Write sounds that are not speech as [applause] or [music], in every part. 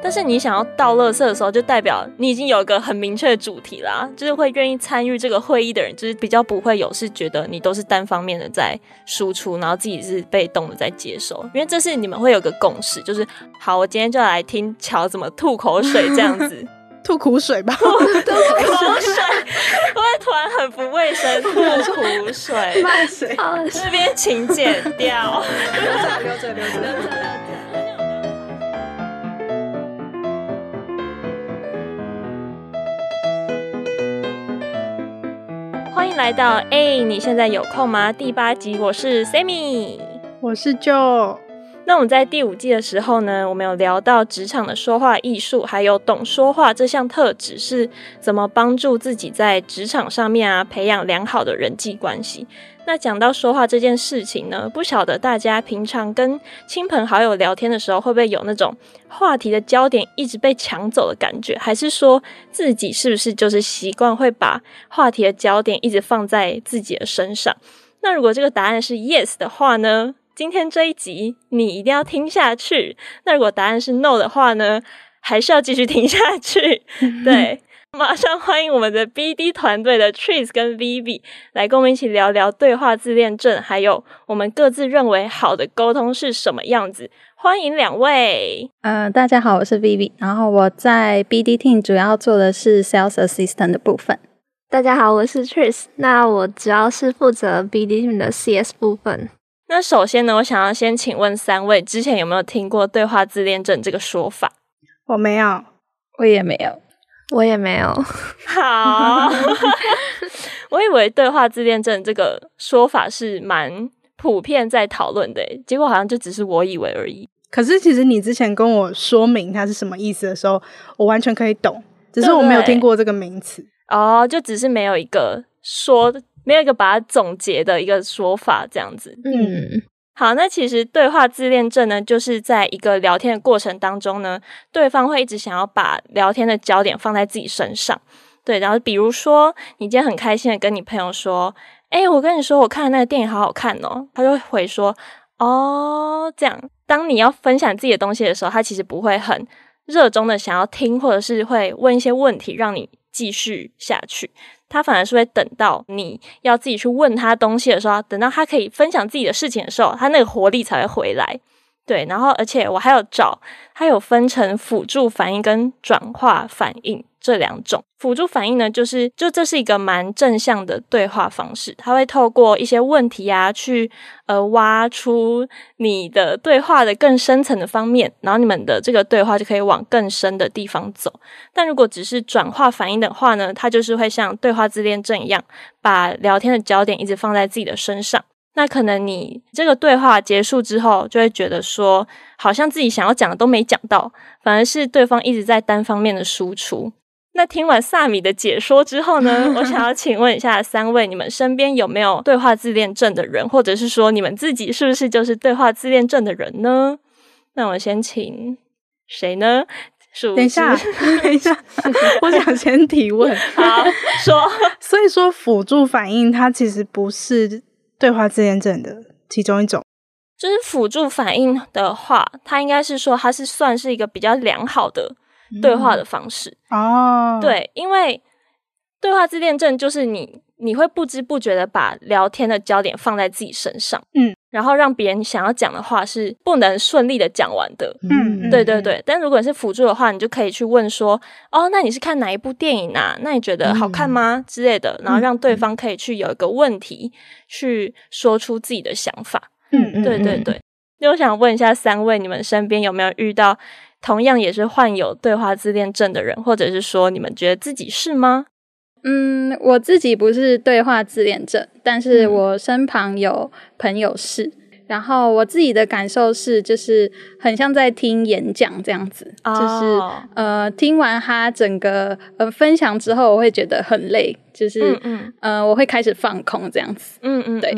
但是你想要倒垃圾的时候，就代表你已经有一个很明确的主题啦，就是会愿意参与这个会议的人，就是比较不会有是觉得你都是单方面的在输出，然后自己是被动的在接收，因为这是你们会有个共识，就是好，我今天就来听乔怎么吐口水这样子，[laughs] 吐苦水吧，[laughs] 吐口水，我会突然很不卫生，吐苦水，[laughs] 卖水，这边请剪掉，留着留着留着欢迎来到哎、你现在有空吗？第八集，我是 Sammy，我是 Joe。那我们在第五季的时候呢，我们有聊到职场的说话艺术，还有懂说话这项特质是怎么帮助自己在职场上面啊，培养良好的人际关系。那讲到说话这件事情呢，不晓得大家平常跟亲朋好友聊天的时候，会不会有那种话题的焦点一直被抢走的感觉？还是说自己是不是就是习惯会把话题的焦点一直放在自己的身上？那如果这个答案是 yes 的话呢，今天这一集你一定要听下去。那如果答案是 no 的话呢，还是要继续听下去。对。马上欢迎我们的 BD 团队的 Tris 跟 Vivi 来跟我们一起聊聊对话自恋症，还有我们各自认为好的沟通是什么样子。欢迎两位。呃，大家好，我是 Vivi，然后我在 BD Team 主要做的是 Sales Assistant 的部分。大家好，我是 Tris，那我主要是负责 BD Team 的 CS 部分。那首先呢，我想要先请问三位，之前有没有听过对话自恋症这个说法？我没有，我也没有。我也没有。[laughs] 好，[laughs] 我以为对话自恋症这个说法是蛮普遍在讨论的，结果好像就只是我以为而已。可是其实你之前跟我说明它是什么意思的时候，我完全可以懂，只是我没有听过这个名词。哦，就只是没有一个说，没有一个把它总结的一个说法这样子。嗯。好，那其实对话自恋症呢，就是在一个聊天的过程当中呢，对方会一直想要把聊天的焦点放在自己身上。对，然后比如说，你今天很开心的跟你朋友说：“诶，我跟你说，我看的那个电影好好看哦。”他就会回说：“哦，这样。”当你要分享自己的东西的时候，他其实不会很热衷的想要听，或者是会问一些问题让你继续下去。他反而是会等到你要自己去问他东西的时候，等到他可以分享自己的事情的时候，他那个活力才会回来。对，然后而且我还有找，它有分成辅助反应跟转化反应这两种。辅助反应呢，就是就这是一个蛮正向的对话方式，它会透过一些问题啊，去呃挖出你的对话的更深层的方面，然后你们的这个对话就可以往更深的地方走。但如果只是转化反应的话呢，它就是会像对话自恋症一样，把聊天的焦点一直放在自己的身上。那可能你这个对话结束之后，就会觉得说，好像自己想要讲的都没讲到，反而是对方一直在单方面的输出。那听完萨米的解说之后呢，我想要请问一下三位，你们身边有没有对话自恋症的人，或者是说你们自己是不是就是对话自恋症的人呢？那我先请谁呢？等一下，等一下，我想先提问。好，说，[laughs] 所以说辅助反应它其实不是。对话自恋症的其中一种，就是辅助反应的话，它应该是说它是算是一个比较良好的对话的方式。哦。对，因为对话自恋症就是你你会不知不觉的把聊天的焦点放在自己身上，嗯，然后让别人想要讲的话是不能顺利的讲完的，嗯，对对对。但如果是辅助的话，你就可以去问说，哦，那你是看哪一部电影啊？那你觉得好看吗？之类的，然后让对方可以去有一个问题。去说出自己的想法，嗯嗯，对对对。那我想问一下三位，你们身边有没有遇到同样也是患有对话自恋症的人，或者是说你们觉得自己是吗？嗯，我自己不是对话自恋症，但是我身旁有朋友是。嗯然后我自己的感受是，就是很像在听演讲这样子，oh. 就是呃，听完他整个呃分享之后，我会觉得很累，就是嗯，嗯呃，我会开始放空这样子，嗯嗯，对，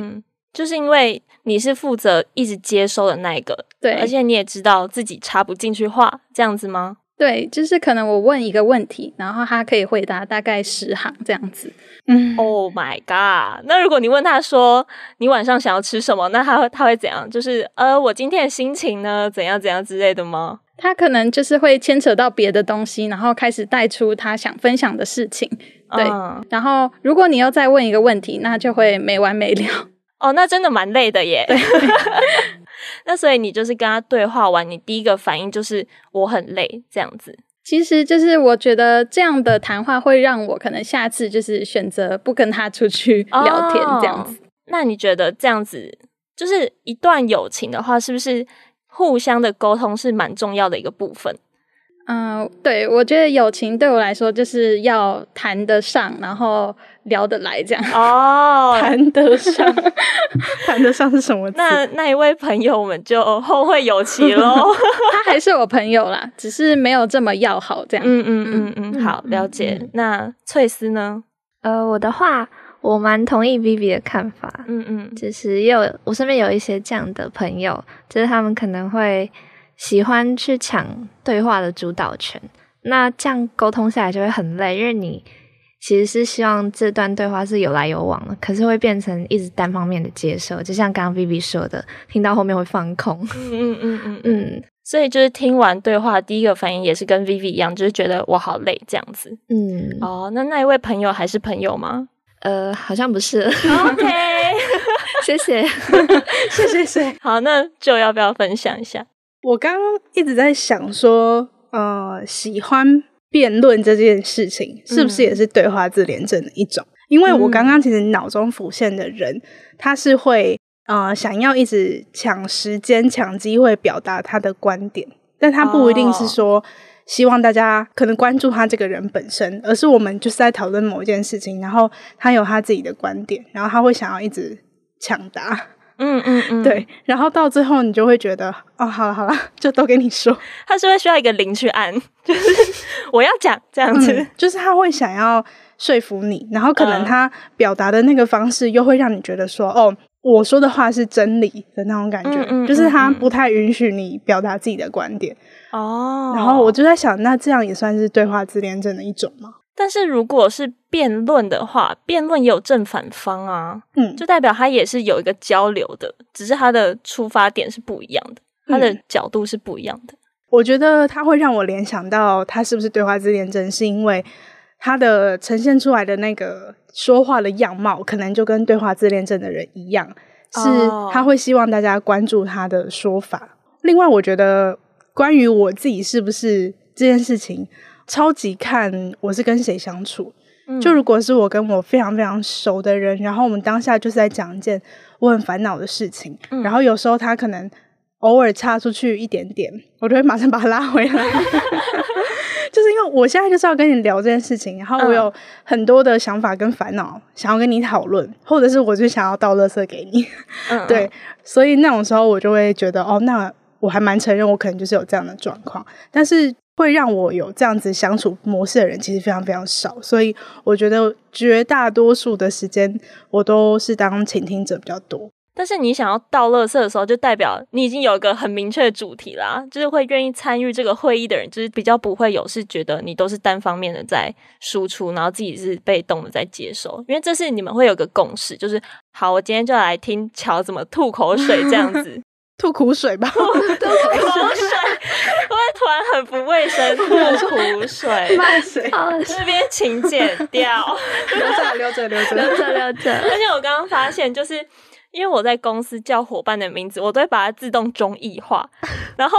就是因为你是负责一直接收的那一个，对，而且你也知道自己插不进去话，这样子吗？对，就是可能我问一个问题，然后他可以回答大概十行这样子。嗯，Oh my god！那如果你问他说你晚上想要吃什么，那他会他会怎样？就是呃，我今天的心情呢，怎样怎样之类的吗？他可能就是会牵扯到别的东西，然后开始带出他想分享的事情。对，嗯、然后如果你又再问一个问题，那就会没完没了。哦，那真的蛮累的耶。对那所以你就是跟他对话完，你第一个反应就是我很累这样子。其实就是我觉得这样的谈话会让我可能下次就是选择不跟他出去聊天这样子。哦、那你觉得这样子就是一段友情的话，是不是？互相的沟通是蛮重要的一个部分。嗯，对，我觉得友情对我来说就是要谈得上，然后聊得来这样。哦，[laughs] 谈得上，[laughs] 谈得上是什么？那那一位朋友，我们就后会有期喽。[laughs] 他还是我朋友啦，只是没有这么要好这样。嗯嗯嗯嗯，好，了解。嗯、那翠丝呢？呃，我的话。我蛮同意 Vivi 的看法，嗯嗯，就是也有我身边有一些这样的朋友，就是他们可能会喜欢去抢对话的主导权，那这样沟通下来就会很累，因为你其实是希望这段对话是有来有往的，可是会变成一直单方面的接受，就像刚刚 Vivi 说的，听到后面会放空，嗯嗯嗯嗯 [laughs] 嗯，所以就是听完对话第一个反应也是跟 Vivi 一样，就是觉得我好累这样子，嗯，哦，那那一位朋友还是朋友吗？呃，好像不是。OK，[laughs] [laughs] 谢谢，谢谢谢。好，那就要不要分享一下？我刚刚一直在想说，呃，喜欢辩论这件事情，是不是也是对话自恋症的一种？嗯、因为我刚刚其实脑中浮现的人，他是会呃想要一直抢时间、抢机会表达他的观点，但他不一定是说。哦希望大家可能关注他这个人本身，而是我们就是在讨论某一件事情，然后他有他自己的观点，然后他会想要一直抢答，嗯嗯嗯，对，然后到最后你就会觉得，哦，好了好了，[laughs] 就都给你说，他是会需要一个零去按，[laughs] 就是我要讲这样子，嗯，就是他会想要说服你，然后可能他表达的那个方式又会让你觉得说，哦。我说的话是真理的那种感觉，嗯嗯嗯、就是他不太允许你表达自己的观点哦。然后我就在想，那这样也算是对话自恋症的一种吗？但是如果是辩论的话，辩论也有正反方啊，嗯，就代表他也是有一个交流的，只是他的出发点是不一样的，他的角度是不一样的。嗯、我觉得他会让我联想到他是不是对话自恋症，是因为他的呈现出来的那个。说话的样貌可能就跟对话自恋症的人一样，是他会希望大家关注他的说法。Oh. 另外，我觉得关于我自己是不是这件事情，超级看我是跟谁相处。嗯。就如果是我跟我非常非常熟的人，然后我们当下就是在讲一件我很烦恼的事情，嗯。然后有时候他可能偶尔插出去一点点，我就会马上把他拉回来。[laughs] 就是因为我现在就是要跟你聊这件事情，然后我有很多的想法跟烦恼、嗯、想要跟你讨论，或者是我就想要倒垃圾给你，嗯、[laughs] 对，所以那种时候我就会觉得哦，那我还蛮承认我可能就是有这样的状况，但是会让我有这样子相处模式的人其实非常非常少，所以我觉得绝大多数的时间我都是当倾听者比较多。但是你想要倒垃圾的时候，就代表你已经有一个很明确的主题啦，就是会愿意参与这个会议的人，就是比较不会有是觉得你都是单方面的在输出，然后自己是被动的在接收，因为这是你们会有个共识，就是好，我今天就来听乔怎么吐口水这样子，[laughs] 吐苦水吧，[laughs] 吐，吐口水，我突然很不卫生，吐苦水，慢 [laughs] 水，这边请剪掉，留着，留着，留着，留着，留着，而且我刚刚发现就是。因为我在公司叫伙伴的名字，我都会把它自动中译化。然后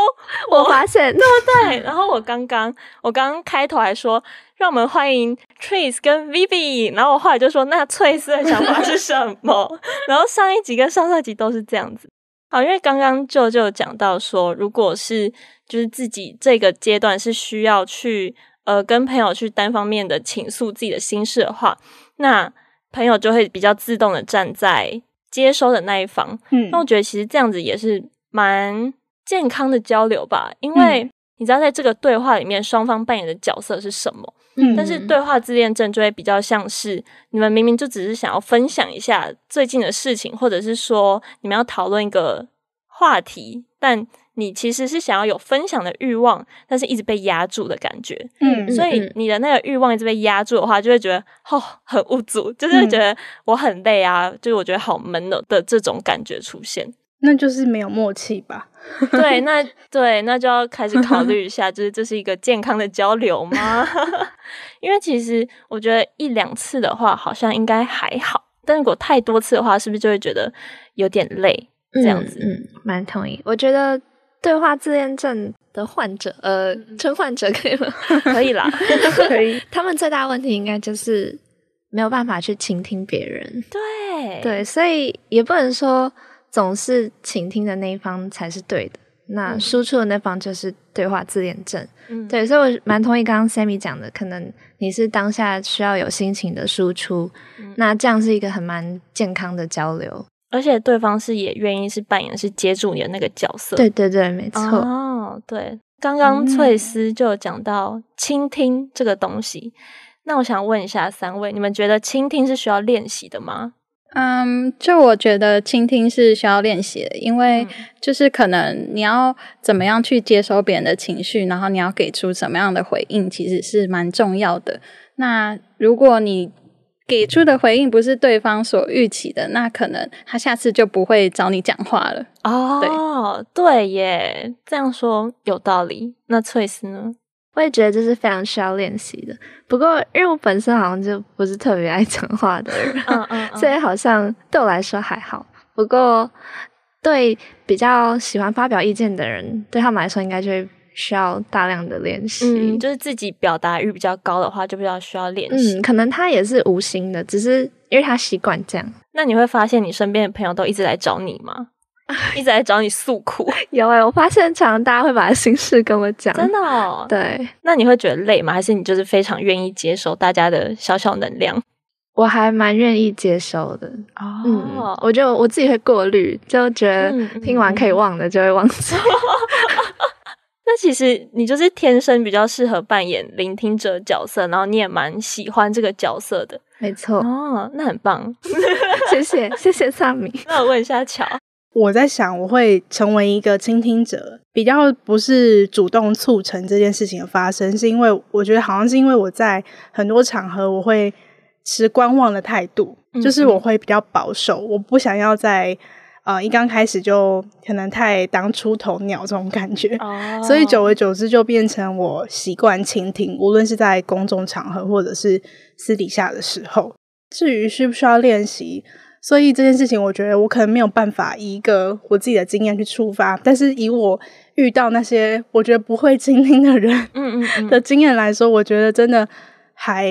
我，[laughs] 我发现，对不对？然后我刚刚，我刚刚开头还说，让我们欢迎 Trace 跟 Vivi。然后我后来就说，那翠丝的想法是什么？然后上一集跟上上集都是这样子。好，因为刚刚就就讲到说，如果是就是自己这个阶段是需要去呃跟朋友去单方面的倾诉自己的心事的话，那朋友就会比较自动的站在。接收的那一方，嗯，那我觉得其实这样子也是蛮健康的交流吧，因为你知道在这个对话里面，双方扮演的角色是什么，嗯，但是对话自恋症就会比较像是你们明明就只是想要分享一下最近的事情，或者是说你们要讨论一个话题，但你其实是想要有分享的欲望，但是一直被压住的感觉。嗯，所以你的那个欲望一直被压住的话，就会觉得哦，很无助，就是会觉得我很累啊，就是我觉得好闷的的这种感觉出现。那就是没有默契吧？[laughs] 对，那对，那就要开始考虑一下，就是这是一个健康的交流吗？[laughs] 因为其实我觉得一两次的话，好像应该还好，但如果太多次的话，是不是就会觉得有点累？这样子，嗯，蛮、嗯、同意。我觉得对话自恋症的患者，呃，[laughs] 称患者可以吗？可以啦，可以。他们最大问题应该就是没有办法去倾听别人。对，对，所以也不能说。总是倾听的那一方才是对的，那输出的那方就是对话自恋症。嗯，对，所以我蛮同意刚刚 Sammy 讲的，可能你是当下需要有心情的输出，嗯，那这样是一个很蛮健康的交流，而且对方是也愿意是扮演是接住你的那个角色。对对对，没错。哦，对，刚刚翠丝就有讲到倾听这个东西，嗯，那我想问一下三位，你们觉得倾听是需要练习的吗？嗯，就我觉得倾听是需要练习的，因为就是可能你要怎么样去接收别人的情绪，然后你要给出什么样的回应，其实是蛮重要的。那如果你给出的回应不是对方所预期的，那可能他下次就不会找你讲话了。哦，对，对耶，这样说有道理。那翠丝呢？我也觉得这是非常需要练习的。不过，因为我本身好像就不是特别爱讲话的人，[laughs] 嗯嗯嗯，所以好像对我来说还好。不过，对比较喜欢发表意见的人，对他们来说应该就会需要大量的练习。嗯，就是自己表达欲比较高的话，就比较需要练习。嗯，可能他也是无心的，只是因为他习惯这样。那你会发现，你身边的朋友都一直来找你吗？[laughs] 一直在找你诉苦，[laughs] 有哎、欸，我发现常常大家会把心事跟我讲，真的哦。对，那你会觉得累吗？还是你就是非常愿意接受大家的小小能量？我还蛮愿意接受的哦。嗯，我就我自己会过滤，就觉得听完可以忘的就会忘记。[laughs] 那其实你就是天生比较适合扮演聆听者角色，然后你也蛮喜欢这个角色的，没错。哦，那很棒，谢谢谢谢萨米。那我问一下乔。我在想，我会成为一个倾听者，比较不是主动促成这件事情的发生，是因为我觉得好像是因为我在很多场合我会持观望的态度，就是我会比较保守，我不想要在呃一刚开始就可能太当出头鸟这种感觉，哦，所以久而久之就变成我习惯倾听，无论是在公众场合或者是私底下的时候。至于需不需要练习？所以这件事情，我觉得我可能没有办法以一个我自己的经验去出发，但是以我遇到那些我觉得不会倾听的人，嗯嗯嗯 [laughs] 的经验来说，我觉得真的还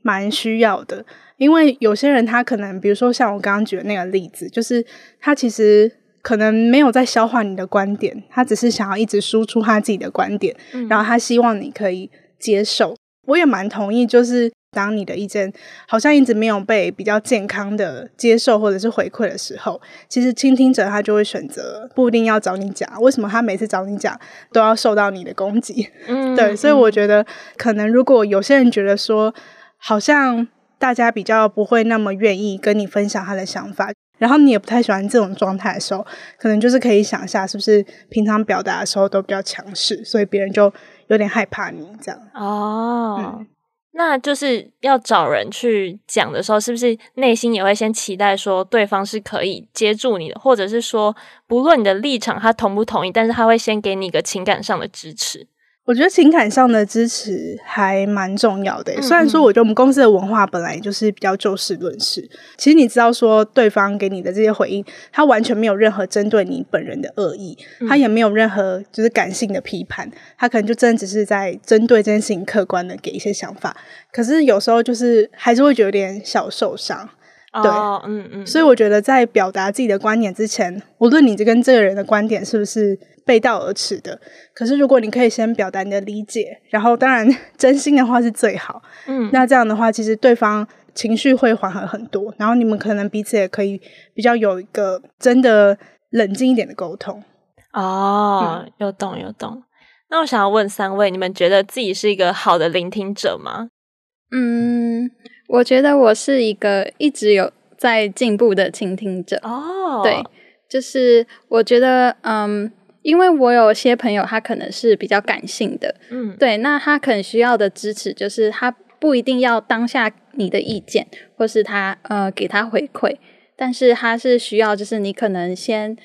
蛮需要的。因为有些人他可能，比如说像我刚刚举的那个例子，就是他其实可能没有在消化你的观点，他只是想要一直输出他自己的观点，然后他希望你可以接受。我也蛮同意，就是。当你的意见好像一直没有被比较健康的接受或者是回馈的时候，其实倾听者他就会选择不一定要找你讲。为什么他每次找你讲都要受到你的攻击？嗯，[laughs] 对，所以我觉得可能如果有些人觉得说，好像大家比较不会那么愿意跟你分享他的想法，然后你也不太喜欢这种状态的时候，可能就是可以想一下，是不是平常表达的时候都比较强势，所以别人就有点害怕你这样。哦。嗯那就是要找人去讲的时候，是不是内心也会先期待说对方是可以接住你的，或者是说不论你的立场他同不同意，但是他会先给你一个情感上的支持。我觉得情感上的支持还蛮重要的。虽然说，我觉得我们公司的文化本来就是比较就事论事。其实你知道，说对方给你的这些回应，他完全没有任何针对你本人的恶意，他也没有任何就是感性的批判，他可能就真的只是在针对这件事情客观的给一些想法。可是有时候就是还是会觉得有点小受伤。对，嗯嗯。所以我觉得在表达自己的观点之前，无论你这跟这个人的观点是不是背道而驰的，可是如果你可以先表达你的理解，然后当然 [laughs] 真心的话是最好，嗯，那这样的话，其实对方情绪会缓和很多，然后你们可能彼此也可以比较有一个真的冷静一点的沟通。哦，嗯、有懂有懂。那我想要问三位，你们觉得自己是一个好的聆听者吗？嗯，我觉得我是一个一直有在进步的倾听者。哦，对，就是我觉得，嗯。因为我有些朋友，他可能是比较感性的，嗯，对，那他可能需要的支持就是他不一定要当下你的意见，或是他呃给他回馈，但是他是需要就是你可能先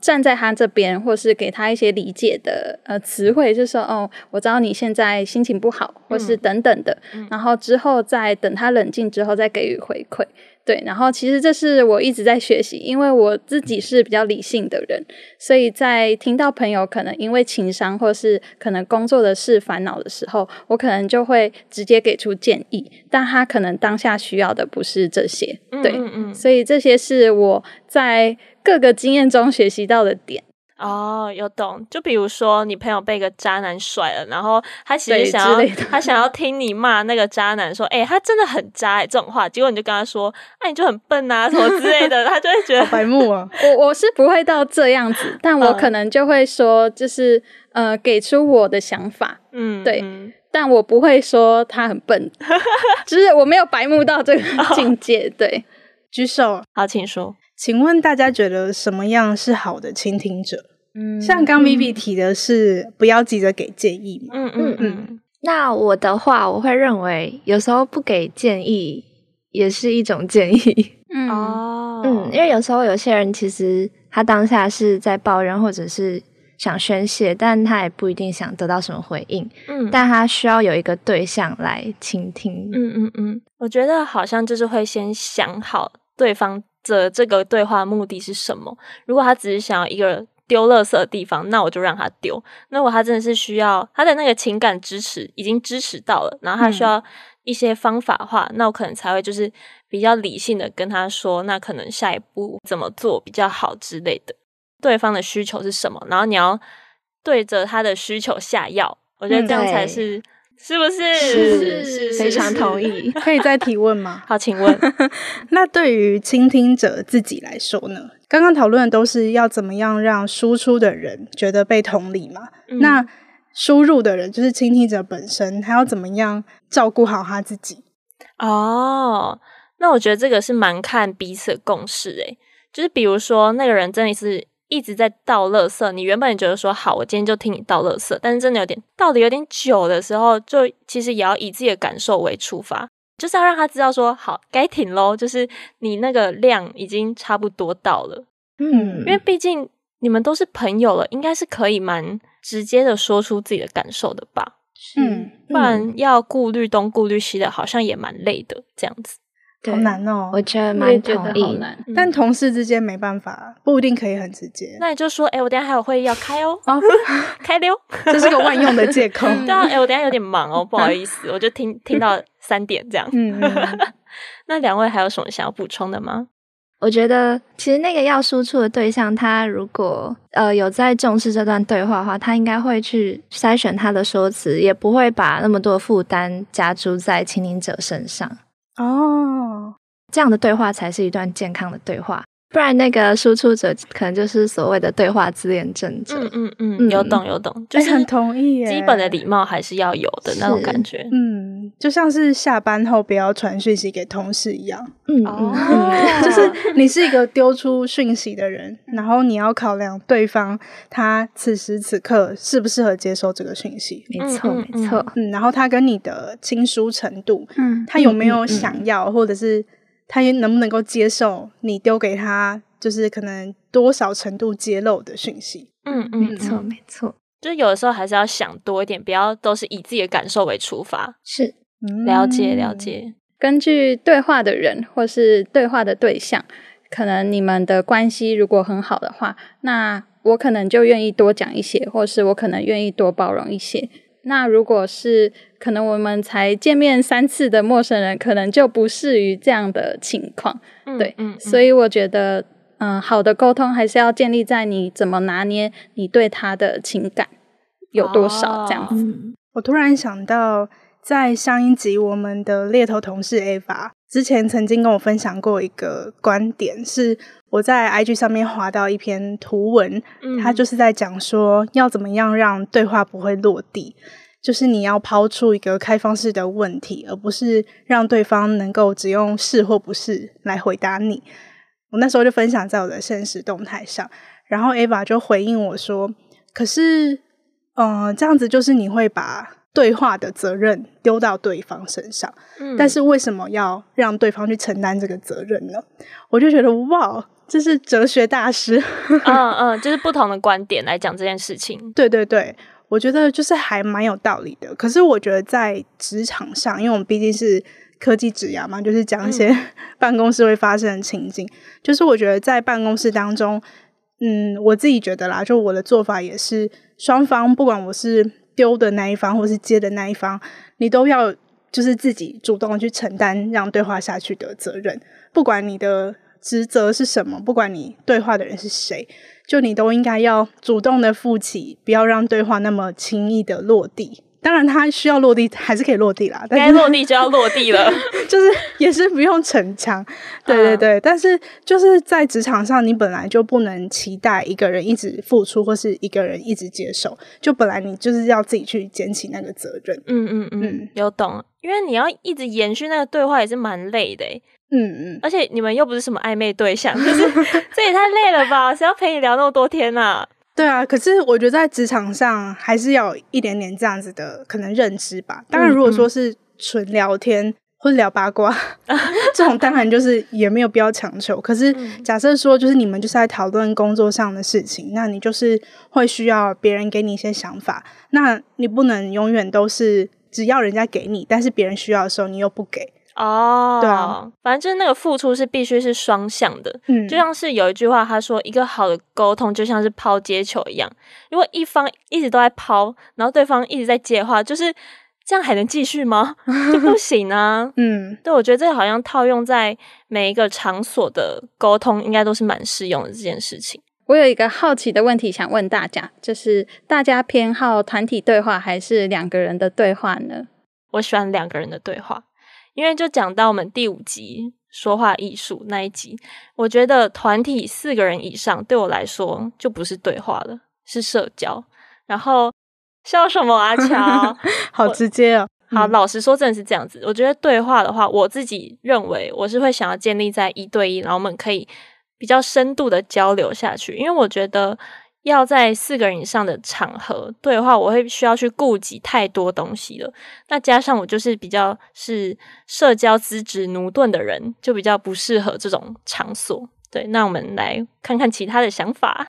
站在他这边，或是给他一些理解的呃词汇，就说哦，我知道你现在心情不好，或是等等的，嗯、然后之后再等他冷静之后再给予回馈。对，然后其实这是我一直在学习，因为我自己是比较理性的人，所以在听到朋友可能因为情商或是可能工作的事烦恼的时候，我可能就会直接给出建议，但他可能当下需要的不是这些，对，嗯嗯，所以这些是我在各个经验中学习到的点。哦，有懂。就比如说，你朋友被一个渣男甩了，然后他其实想要他想要听你骂那个渣男，说：“哎、欸，他真的很渣、欸。”这种话，结果你就跟他说：“哎、啊，你就很笨啊，什么之类的。”他就会觉得白目啊。[laughs] 我我是不会到这样子，但我可能就会说，就是呃，给出我的想法。嗯，对。嗯、但我不会说他很笨，[laughs] 就是我没有白目到这个境界。对，举手。好，请说。请问大家觉得什么样是好的倾听者？嗯，像刚 Vivi 提的是不要急着给建议嘛。嗯嗯嗯。那我的话，我会认为有时候不给建议也是一种建议。[laughs] 嗯哦。嗯，因为有时候有些人其实他当下是在抱怨或者是想宣泄，但他也不一定想得到什么回应。嗯。但他需要有一个对象来倾听。嗯嗯嗯。我觉得好像就是会先想好对方。这这个对话目的是什么？如果他只是想要一个丢垃圾的地方，那我就让他丢。那如果他真的是需要他的那个情感支持，已经支持到了，然后他需要一些方法的话，嗯、那我可能才会就是比较理性的跟他说，那可能下一步怎么做比较好之类的。对方的需求是什么？然后你要对着他的需求下药。我觉得这样才是。嗯是不是？是是，非常同意。[laughs] 可以再提问吗？[laughs] 好，请问。[laughs] 那对于倾听者自己来说呢？刚刚讨论的都是要怎么样让输出的人觉得被同理嘛？嗯、那输入的人，就是倾听者本身，他要怎么样照顾好他自己？哦，那我觉得这个是蛮看彼此的共识诶。就是比如说，那个人真的是。一直在倒垃圾，你原本觉得说好，我今天就听你倒垃圾，但是真的有点倒的有点久的时候，就其实也要以自己的感受为出发，就是要让他知道说好，该停喽，就是你那个量已经差不多到了，嗯，因为毕竟你们都是朋友了，应该是可以蛮直接的说出自己的感受的吧，嗯，不然要顾虑东顾虑西的，好像也蛮累的这样子。好难哦，我觉得蛮同意，但同事之间没办法，不一定可以很直接。那你就说，哎、欸，我等下还有会议要开哦，哦 [laughs] 开溜，[laughs] 这是个万用的借口。[laughs] 对啊，哎、欸，我等下有点忙哦，不好意思，我就听听到三点这样。嗯，那两位还有什么想要补充的吗？我觉得其实那个要输出的对象，他如果呃有在重视这段对话的话，他应该会去筛选他的说辞，也不会把那么多负担加诸在倾听者身上。哦，这样的对话才是一段健康的对话，不然那个输出者可能就是所谓的对话自恋症者。嗯嗯嗯，有懂有懂，就是很同意。基本的礼貌还是要有的那种感觉。嗯，就像是下班后不要传讯息给同事一样。嗯嗯，就是你是一个丢出讯息的人，然后你要考量对方他此时此刻适不适合接受这个讯息。没错没错。嗯，然后他跟你的亲疏程度，嗯，他有没有想要，或者是。他也能不能够接受你丢给他，就是可能多少程度揭露的讯息？嗯嗯，没错没错，就是有的时候还是要想多一点，不要都是以自己的感受为出发。是，了解了解。根据对话的人或是对话的对象，可能你们的关系如果很好的话，那我可能就愿意多讲一些，或是我可能愿意多包容一些。那如果是可能我们才见面三次的陌生人，可能就不适于这样的情况。嗯、对，嗯，所以我觉得，嗯、呃，好的沟通还是要建立在你怎么拿捏你对他的情感有多少这样子。哦、我突然想到，在上一集我们的猎头同事 Ava 之前曾经跟我分享过一个观点是。我在 IG 上面划到一篇图文，他就是在讲说要怎么样让对话不会落地，就是你要抛出一个开放式的问题，而不是让对方能够只用是或不是来回答你。我那时候就分享在我的现实动态上，然后 Ava 就回应我说：“可是，嗯、呃，这样子就是你会把对话的责任丢到对方身上，但是为什么要让对方去承担这个责任呢？”我就觉得哇。这是哲学大师。嗯嗯，就是不同的观点来讲这件事情。对 [laughs] 对对，我觉得就是还蛮有道理的。可是我觉得在职场上，因为我们毕竟是科技职涯嘛，就是讲一些 [laughs] 办公室会发生的情景。嗯、就是我觉得在办公室当中，嗯，我自己觉得啦，就我的做法也是，双方不管我是丢的那一方，或是接的那一方，你都要就是自己主动去承担让对话下去的责任，不管你的职责是什么，不管你对话的人是谁，就你都应该要主动的负起，不要让对话那么轻易的落地。当然，它需要落地，还是可以落地啦。该落地就要落地了，[laughs] 就是也是不用逞强。对对对，嗯、但是就是在职场上，你本来就不能期待一个人一直付出，或是一个人一直接受。就本来你就是要自己去捡起那个责任。嗯嗯嗯，嗯有懂。因为你要一直延续那个对话，也是蛮累的。嗯嗯，而且你们又不是什么暧昧对象，[laughs] 就是这也太累了吧？谁要陪你聊那么多天啊？对啊，可是我觉得在职场上还是要有一点点这样子的可能认知吧。当然，如果说是纯聊天、嗯、或者聊八卦，[laughs] 这种当然就是也没有必要强求。可是假设说，就是你们就是在讨论工作上的事情，那你就是会需要别人给你一些想法，那你不能永远都是只要人家给你，但是别人需要的时候你又不给。哦，对啊，反正就是那个付出是必须是双向的，嗯，就像是有一句话，他说一个好的沟通就像是抛接球一样，如果一方一直都在抛，然后对方一直在接的话，就是这样还能继续吗？[laughs] 就不行啊，嗯，对，我觉得这个好像套用在每一个场所的沟通，应该都是蛮适用的这件事情。我有一个好奇的问题想问大家，就是大家偏好团体对话还是两个人的对话呢？我喜欢两个人的对话。因为就讲到我们第五集说话艺术那一集，我觉得团体四个人以上对我来说就不是对话了，是社交。然后笑什么啊，乔？[laughs] 好直接啊。好，老实说，真的是这样子。我觉得对话的话，我自己认为我是会想要建立在一对一，然后我们可以比较深度的交流下去，因为我觉得。要在四个人以上的场合对话，我会需要去顾及太多东西了。那加上我就是比较是社交资质驽钝的人，就比较不适合这种场所。对，那我们来看看其他的想法。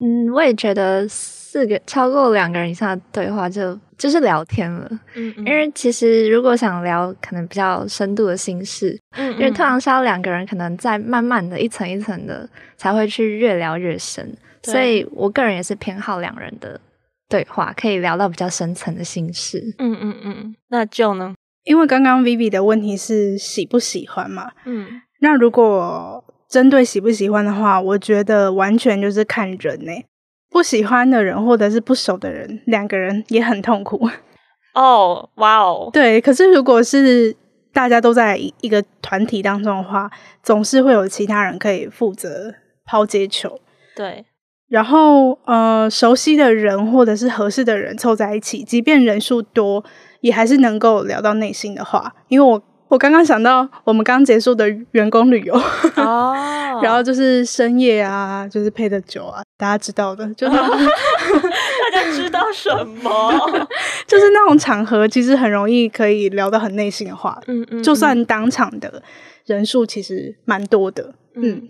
嗯，我也觉得四个超过两个人以上的对话就就是聊天了。嗯，嗯，因为其实如果想聊可能比较深度的心事，嗯，嗯，因为通常是要两个人可能在慢慢的一层一层的才会去越聊越深。所以，我个人也是偏好两人的对话，可以聊到比较深层的心事。嗯嗯嗯，那就呢？因为刚刚 Vivi 的问题是喜不喜欢嘛？嗯，那如果针对喜不喜欢的话，我觉得完全就是看人欸。不喜欢的人或者是不熟的人，两个人也很痛苦。[laughs] 哦，哇哦，对。可是如果是大家都在一个团体当中的话，总是会有其他人可以负责抛接球。对。然后，呃，熟悉的人或者是合适的人凑在一起，即便人数多，也还是能够聊到内心的话。因为我我刚刚想到我们刚结束的员工旅游哦，[laughs] 然后就是深夜啊，就是配的酒啊，大家知道的，就是 [laughs] 大家知道什么？[laughs] 就是那种场合，其实很容易可以聊到很内心的话。嗯，嗯嗯，就算当场的人数其实蛮多的，嗯。嗯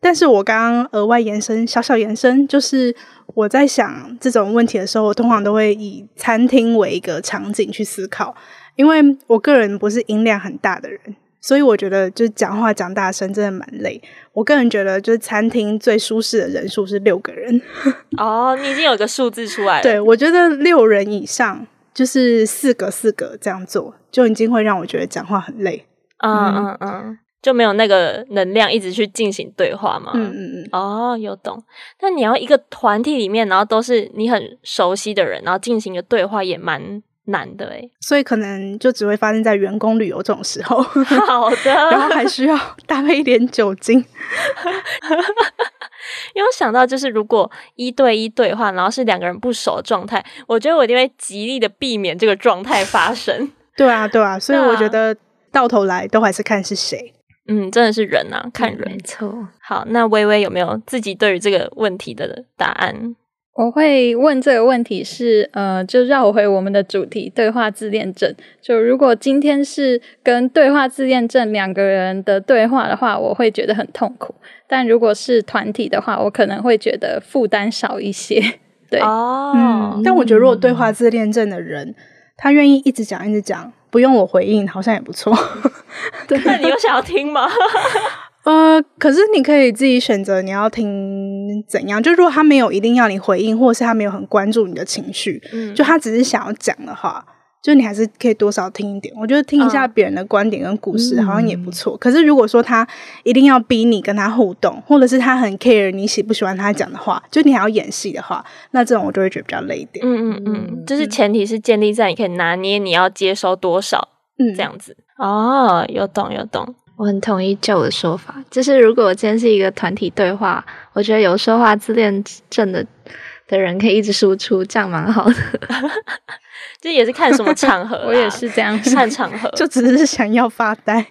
但是我刚刚额外延伸，小小延伸，就是我在想这种问题的时候，我通常都会以餐厅为一个场景去思考，因为我个人不是音量很大的人，所以我觉得就是讲话讲大声真的蛮累。我个人觉得，就是餐厅最舒适的人数是六个人。[laughs] 哦，你已经有个数字出来了。对，我觉得六人以上，就是四个四个这样做，就已经会让我觉得讲话很累。嗯嗯嗯。嗯就没有那个能量一直去进行对话吗？嗯嗯嗯。哦，有懂。那你要一个团体里面，然后都是你很熟悉的人，然后进行一个对话，也蛮难的诶。所以可能就只会发生在员工旅游这种时候。[laughs] 好的。然后还需要搭配一点酒精。[laughs] 因为我想到，就是如果一对一对话，然后是两个人不熟的状态，我觉得我一定会极力的避免这个状态发生。对啊，对啊。所以我觉得到头来都还是看是谁。嗯，真的是人啊，看人。没错。好，那微微有没有自己对于这个问题的答案？我会问这个问题是，呃，就绕回我们的主题——对话自恋症。就如果今天是跟对话自恋症两个人的对话的话，我会觉得很痛苦；但如果是团体的话，我可能会觉得负担少一些。对哦、嗯，但我觉得如果对话自恋症的人，他愿意一直讲一直讲，不用我回应，好像也不错。[laughs] 对，那你有想要听吗？[laughs] 呃，可是你可以自己选择你要听怎样。就如果他没有一定要你回应，或者是他没有很关注你的情绪，嗯，就他只是想要讲的话，就你还是可以多少听一点。我觉得听一下别人的观点跟故事好像也不错。嗯，可是如果说他一定要逼你跟他互动，或者是他很 care 你喜不喜欢他讲的话，就你还要演戏的话，那这种我就会觉得比较累一点。嗯嗯嗯，就是前提是建立在你可以拿捏你要接收多少，嗯，这样子。哦，有懂有懂。我很同意 Joe 的说法，就是如果我今天是一个团体对话，我觉得有说话自恋症的的人可以一直输出，这样蛮好的。[laughs] 这也是看什么场合，[laughs] 我也是这样 [laughs] 看场合，[laughs] 就只是想要发呆，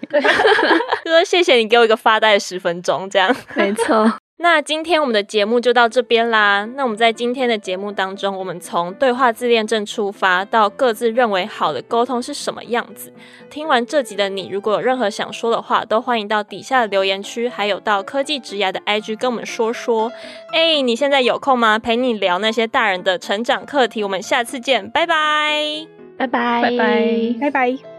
就说谢谢你给我一个发呆的十分钟，这样。没错。那今天我们的节目就到这边啦。那我们在今天的节目当中，我们从对话自恋症出发，到各自认为好的沟通是什么样子。听完这集的你，如果有任何想说的话，都欢迎到底下的留言区，还有到科技职涯的 IG 跟我们说说。哎，你现在有空吗？陪你聊那些大人的成长课题。我们下次见，拜拜，拜拜，拜拜，拜拜。